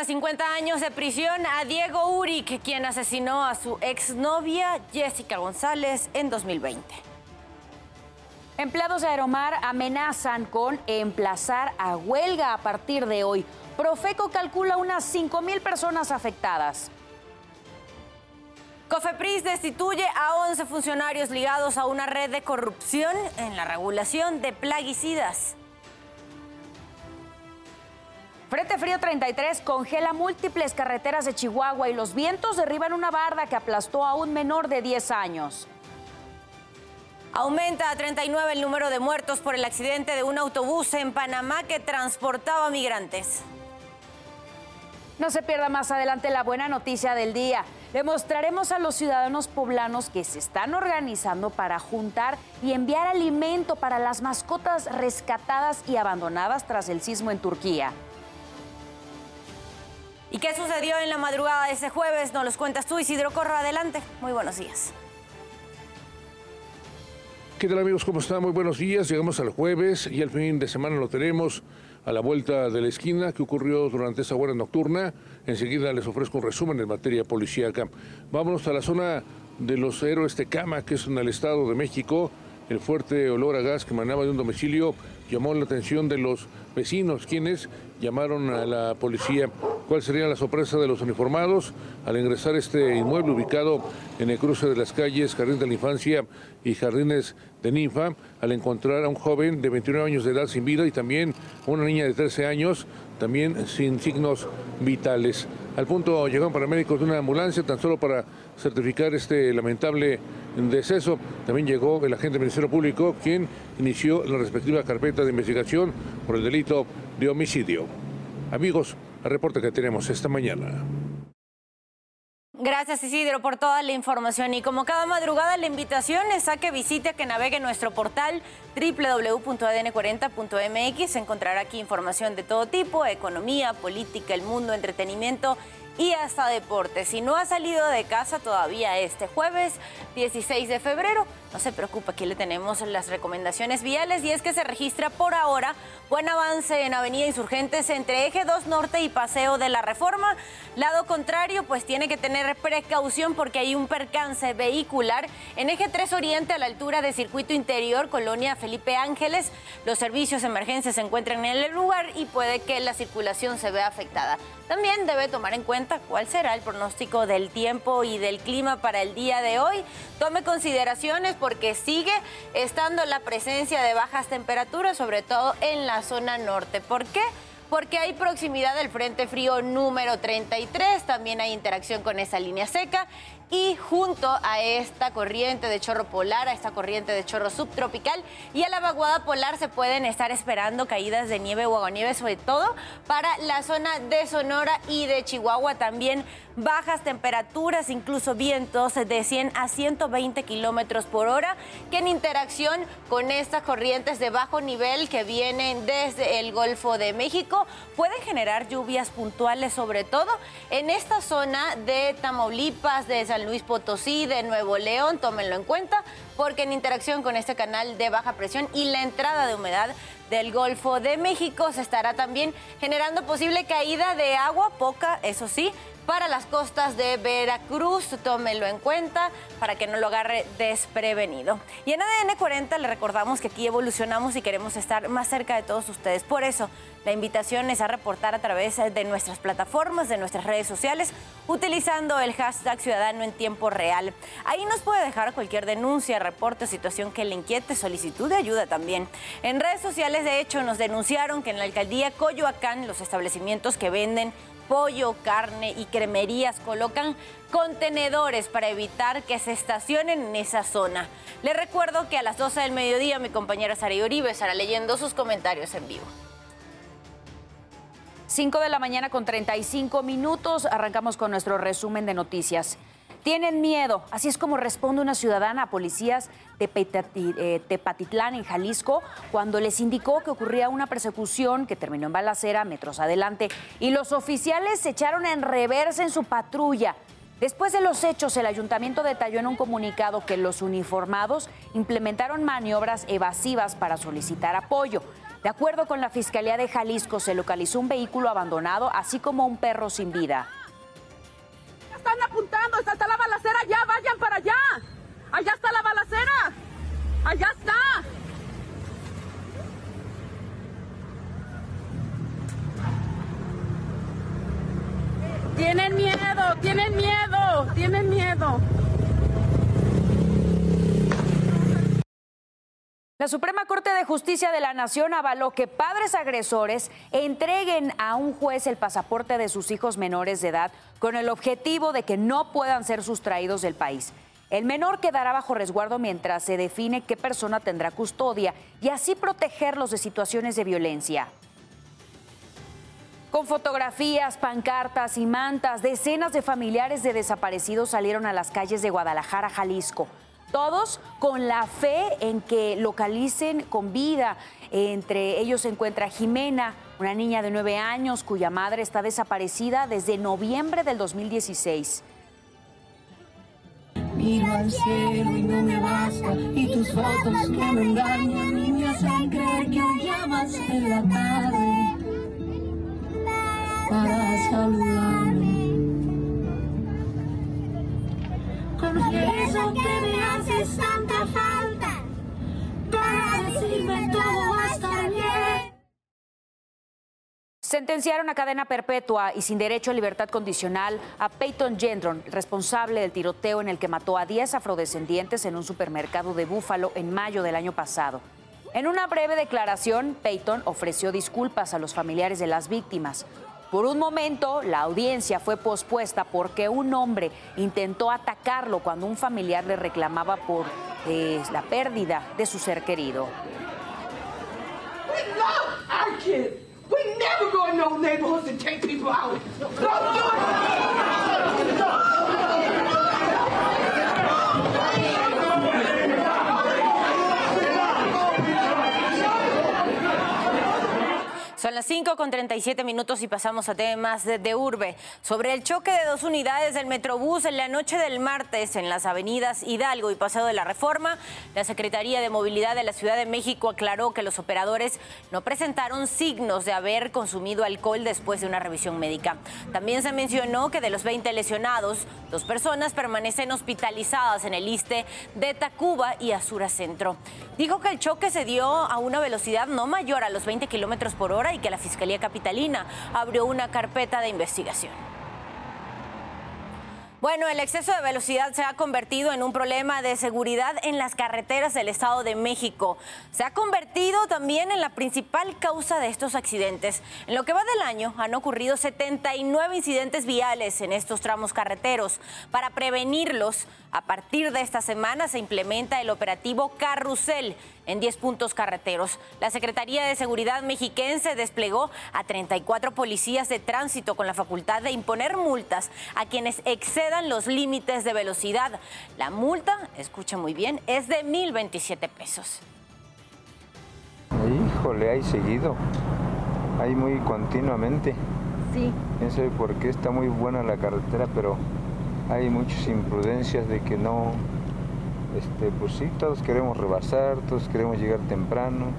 A 50 años de prisión a Diego Uric, quien asesinó a su exnovia Jessica González en 2020. Empleados de Aeromar amenazan con emplazar a huelga a partir de hoy. Profeco calcula unas 5 mil personas afectadas. Cofepris destituye a 11 funcionarios ligados a una red de corrupción en la regulación de plaguicidas. Frente Frío 33 congela múltiples carreteras de Chihuahua y los vientos derriban una barda que aplastó a un menor de 10 años. Aumenta a 39 el número de muertos por el accidente de un autobús en Panamá que transportaba migrantes. No se pierda más adelante la buena noticia del día. Le mostraremos a los ciudadanos poblanos que se están organizando para juntar y enviar alimento para las mascotas rescatadas y abandonadas tras el sismo en Turquía. ¿Y qué sucedió en la madrugada de ese jueves? Nos los cuentas tú, Isidro Corro. Adelante. Muy buenos días. ¿Qué tal amigos? ¿Cómo están? Muy buenos días. Llegamos al jueves y al fin de semana lo tenemos a la vuelta de la esquina que ocurrió durante esa hora nocturna. Enseguida les ofrezco un resumen en materia policíaca. Vámonos a la zona de los héroes de Cama, que es en el Estado de México. El fuerte olor a gas que emanaba de un domicilio llamó la atención de los vecinos, quienes llamaron a la policía. ¿Cuál sería la sorpresa de los uniformados al ingresar a este inmueble ubicado en el cruce de las calles Jardín de la Infancia y Jardines de Ninfa, al encontrar a un joven de 21 años de edad sin vida y también una niña de 13 años, también sin signos vitales? Al punto llegaron paramédicos de una ambulancia tan solo para certificar este lamentable deceso. También llegó el agente del Ministerio Público, quien inició la respectiva carpeta de investigación por el delito de homicidio. Amigos, el reporte que tenemos esta mañana. Gracias Isidro por toda la información y como cada madrugada la invitación es a que visite, que navegue nuestro portal www.adn40.mx. Encontrará aquí información de todo tipo, economía, política, el mundo, entretenimiento y hasta deportes. Si no ha salido de casa todavía este jueves 16 de febrero, no se preocupe, aquí le tenemos las recomendaciones viales y es que se registra por ahora buen avance en Avenida Insurgentes entre Eje 2 Norte y Paseo de la Reforma. Lado contrario, pues tiene que tener precaución porque hay un percance vehicular en Eje 3 Oriente a la altura de Circuito Interior, Colonia Felipe Ángeles. Los servicios de emergencia se encuentran en el lugar y puede que la circulación se vea afectada. También debe tomar en cuenta cuál será el pronóstico del tiempo y del clima para el día de hoy. Tome consideraciones porque sigue estando la presencia de bajas temperaturas, sobre todo en la zona norte. ¿Por qué? porque hay proximidad del Frente Frío número 33, también hay interacción con esa línea seca y junto a esta corriente de chorro polar, a esta corriente de chorro subtropical y a la vaguada polar se pueden estar esperando caídas de nieve o aguanieve, sobre todo para la zona de Sonora y de Chihuahua. También bajas temperaturas, incluso vientos de 100 a 120 kilómetros por hora, que en interacción con estas corrientes de bajo nivel que vienen desde el Golfo de México pueden generar lluvias puntuales, sobre todo en esta zona de Tamaulipas, de San Luis Potosí, de Nuevo León, tómenlo en cuenta, porque en interacción con este canal de baja presión y la entrada de humedad del Golfo de México se estará también generando posible caída de agua, poca, eso sí, para las costas de Veracruz. Tómelo en cuenta para que no lo agarre desprevenido. Y en ADN 40 le recordamos que aquí evolucionamos y queremos estar más cerca de todos ustedes. Por eso, la invitación es a reportar a través de nuestras plataformas, de nuestras redes sociales, utilizando el hashtag Ciudadano en tiempo real. Ahí nos puede dejar cualquier denuncia, reporte, situación que le inquiete, solicitud de ayuda también. En redes sociales, de hecho, nos denunciaron que en la alcaldía Coyoacán los establecimientos que venden pollo, carne y cremerías colocan contenedores para evitar que se estacionen en esa zona. Les recuerdo que a las 12 del mediodía mi compañera Sara Uribe estará leyendo sus comentarios en vivo. 5 de la mañana con 35 minutos. Arrancamos con nuestro resumen de noticias. Tienen miedo, así es como responde una ciudadana a policías de eh, Tepatitlán, en Jalisco, cuando les indicó que ocurría una persecución que terminó en balacera metros adelante y los oficiales se echaron en reversa en su patrulla. Después de los hechos, el ayuntamiento detalló en un comunicado que los uniformados implementaron maniobras evasivas para solicitar apoyo. De acuerdo con la Fiscalía de Jalisco, se localizó un vehículo abandonado, así como un perro sin vida. Están apuntando, está, la balacera, ya vayan para allá. Allá está la balacera. Allá está. Tienen miedo, tienen miedo, tienen miedo. La Suprema Corte de Justicia de la Nación avaló que padres agresores entreguen a un juez el pasaporte de sus hijos menores de edad con el objetivo de que no puedan ser sustraídos del país. El menor quedará bajo resguardo mientras se define qué persona tendrá custodia y así protegerlos de situaciones de violencia. Con fotografías, pancartas y mantas, decenas de familiares de desaparecidos salieron a las calles de Guadalajara, Jalisco. Todos con la fe en que localicen con vida. Entre ellos se encuentra Jimena, una niña de nueve años cuya madre está desaparecida desde noviembre del 2016. Miro al cielo y no me basta, y tus fotos que me engañan y me hacen creer que hoy llamas en la tarde para saludarme. Confieso que me tanta falta para decirme todo bien. Sentenciaron a cadena perpetua y sin derecho a libertad condicional a Peyton Gendron, responsable del tiroteo en el que mató a 10 afrodescendientes en un supermercado de Búfalo en mayo del año pasado. En una breve declaración, Peyton ofreció disculpas a los familiares de las víctimas. Por un momento, la audiencia fue pospuesta porque un hombre intentó atacarlo cuando un familiar le reclamaba por eh, la pérdida de su ser querido. Neighborhoods las 5 con 37 minutos y pasamos a temas de, de, urbe. Sobre el choque de dos unidades del Metrobús en la noche del martes en las avenidas Hidalgo y Paseo de la Reforma, la Secretaría de Movilidad de la Ciudad de México aclaró que los operadores no presentaron signos de haber consumido alcohol después de una revisión médica. También se mencionó que de los 20 lesionados, dos personas permanecen hospitalizadas en el ISTE de Tacuba y Azura Centro. Dijo que el choque se dio a una velocidad no mayor a los 20 kilómetros por hora y que la Fiscalía Capitalina abrió una carpeta de investigación. Bueno, el exceso de velocidad se ha convertido en un problema de seguridad en las carreteras del Estado de México. Se ha convertido también en la principal causa de estos accidentes. En lo que va del año han ocurrido 79 incidentes viales en estos tramos carreteros. Para prevenirlos, a partir de esta semana se implementa el operativo Carrusel en 10 puntos carreteros. La Secretaría de Seguridad mexiquense desplegó a 34 policías de tránsito con la facultad de imponer multas a quienes excedan los límites de velocidad. La multa, escucha muy bien, es de 1.027 pesos. Híjole, hay seguido, hay muy continuamente. Sí. No sé por qué está muy buena la carretera, pero hay muchas imprudencias de que no, este, pues sí, todos queremos rebasar, todos queremos llegar temprano.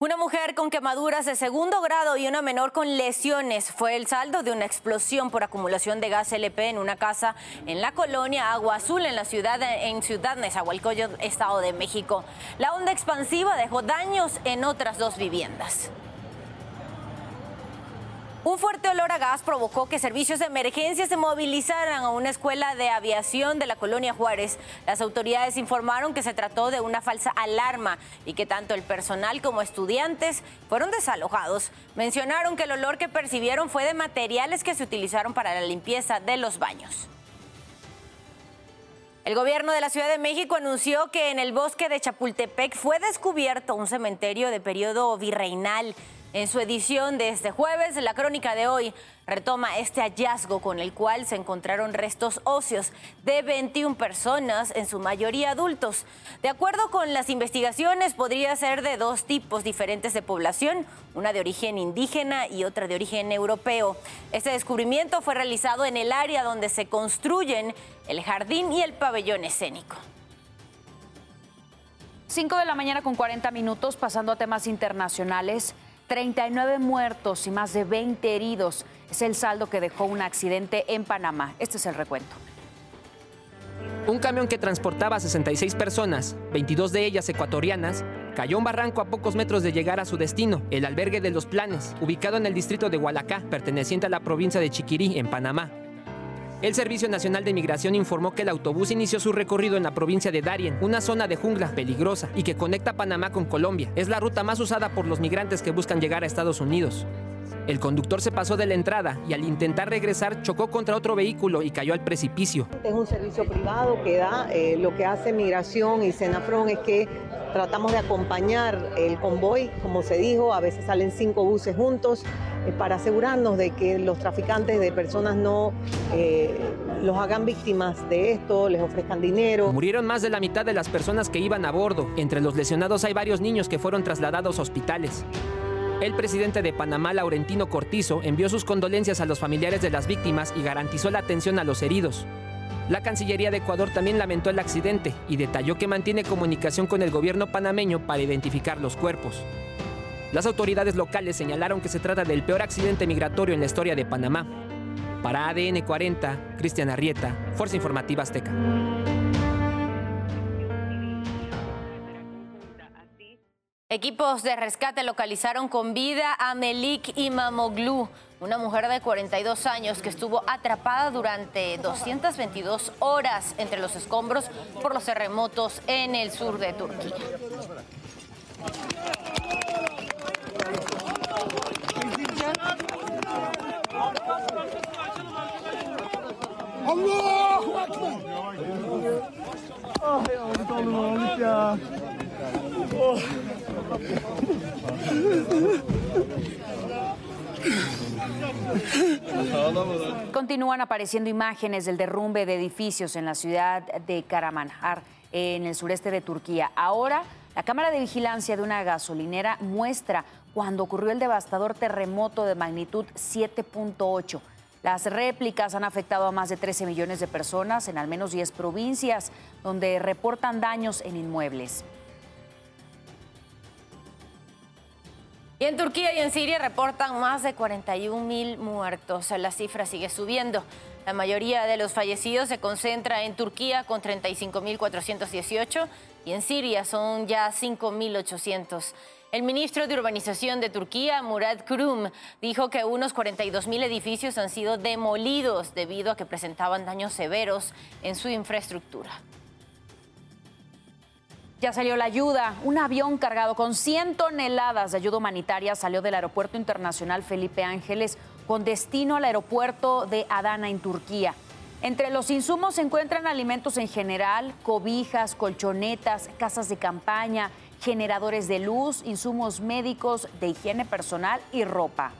Una mujer con quemaduras de segundo grado y una menor con lesiones fue el saldo de una explosión por acumulación de gas LP en una casa en la colonia Agua Azul en la ciudad en Ciudad Nezahualcóyotl, Estado de México. La onda expansiva dejó daños en otras dos viviendas. Un fuerte olor a gas provocó que servicios de emergencia se movilizaran a una escuela de aviación de la colonia Juárez. Las autoridades informaron que se trató de una falsa alarma y que tanto el personal como estudiantes fueron desalojados. Mencionaron que el olor que percibieron fue de materiales que se utilizaron para la limpieza de los baños. El gobierno de la Ciudad de México anunció que en el bosque de Chapultepec fue descubierto un cementerio de periodo virreinal. En su edición de este jueves, la crónica de hoy retoma este hallazgo con el cual se encontraron restos óseos de 21 personas, en su mayoría adultos. De acuerdo con las investigaciones, podría ser de dos tipos diferentes de población, una de origen indígena y otra de origen europeo. Este descubrimiento fue realizado en el área donde se construyen el jardín y el pabellón escénico. 5 de la mañana con 40 minutos, pasando a temas internacionales. 39 muertos y más de 20 heridos es el saldo que dejó un accidente en Panamá. Este es el recuento. Un camión que transportaba a 66 personas, 22 de ellas ecuatorianas, cayó un barranco a pocos metros de llegar a su destino, el albergue de los Planes, ubicado en el distrito de Hualacá, perteneciente a la provincia de Chiquirí, en Panamá. El Servicio Nacional de Migración informó que el autobús inició su recorrido en la provincia de Darien, una zona de jungla peligrosa y que conecta Panamá con Colombia. Es la ruta más usada por los migrantes que buscan llegar a Estados Unidos. El conductor se pasó de la entrada y al intentar regresar chocó contra otro vehículo y cayó al precipicio. Es un servicio privado que da, eh, lo que hace Migración y Senafron es que tratamos de acompañar el convoy, como se dijo, a veces salen cinco buses juntos para asegurarnos de que los traficantes de personas no eh, los hagan víctimas de esto, les ofrezcan dinero. Murieron más de la mitad de las personas que iban a bordo. Entre los lesionados hay varios niños que fueron trasladados a hospitales. El presidente de Panamá, Laurentino Cortizo, envió sus condolencias a los familiares de las víctimas y garantizó la atención a los heridos. La Cancillería de Ecuador también lamentó el accidente y detalló que mantiene comunicación con el gobierno panameño para identificar los cuerpos. Las autoridades locales señalaron que se trata del peor accidente migratorio en la historia de Panamá. Para ADN 40, Cristian Arrieta, Fuerza Informativa Azteca. Equipos de rescate localizaron con vida a Melik Imamoglu, una mujer de 42 años que estuvo atrapada durante 222 horas entre los escombros por los terremotos en el sur de Turquía. Continúan apareciendo imágenes del derrumbe de edificios en la ciudad de Karamanjar, en el sureste de Turquía. Ahora, la cámara de vigilancia de una gasolinera muestra cuando ocurrió el devastador terremoto de magnitud 7.8. Las réplicas han afectado a más de 13 millones de personas en al menos 10 provincias, donde reportan daños en inmuebles. Y en Turquía y en Siria reportan más de 41 mil muertos. La cifra sigue subiendo. La mayoría de los fallecidos se concentra en Turquía con 35.418 y en Siria son ya 5.800. El ministro de Urbanización de Turquía, Murat Kurum, dijo que unos 42.000 edificios han sido demolidos debido a que presentaban daños severos en su infraestructura. Ya salió la ayuda. Un avión cargado con 100 toneladas de ayuda humanitaria salió del Aeropuerto Internacional Felipe Ángeles con destino al aeropuerto de Adana en Turquía. Entre los insumos se encuentran alimentos en general, cobijas, colchonetas, casas de campaña, generadores de luz, insumos médicos, de higiene personal y ropa.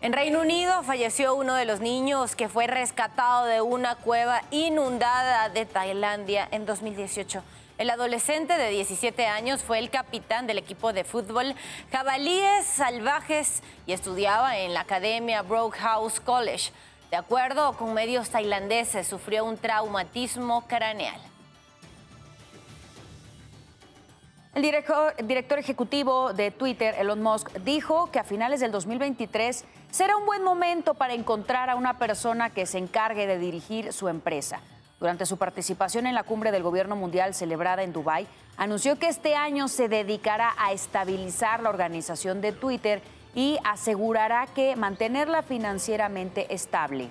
En Reino Unido falleció uno de los niños que fue rescatado de una cueva inundada de Tailandia en 2018. El adolescente de 17 años fue el capitán del equipo de fútbol Jabalíes Salvajes y estudiaba en la academia House College. De acuerdo con medios tailandeses, sufrió un traumatismo craneal. El director, ejecutivo de Twitter, Elon Musk, dijo que a finales del 2023 será un buen momento para encontrar a una persona que se encargue de dirigir su empresa. Durante su participación en la cumbre del gobierno mundial celebrada en Dubái, anunció que este año se dedicará a estabilizar la organización de Twitter y asegurará que mantenerla financieramente estable.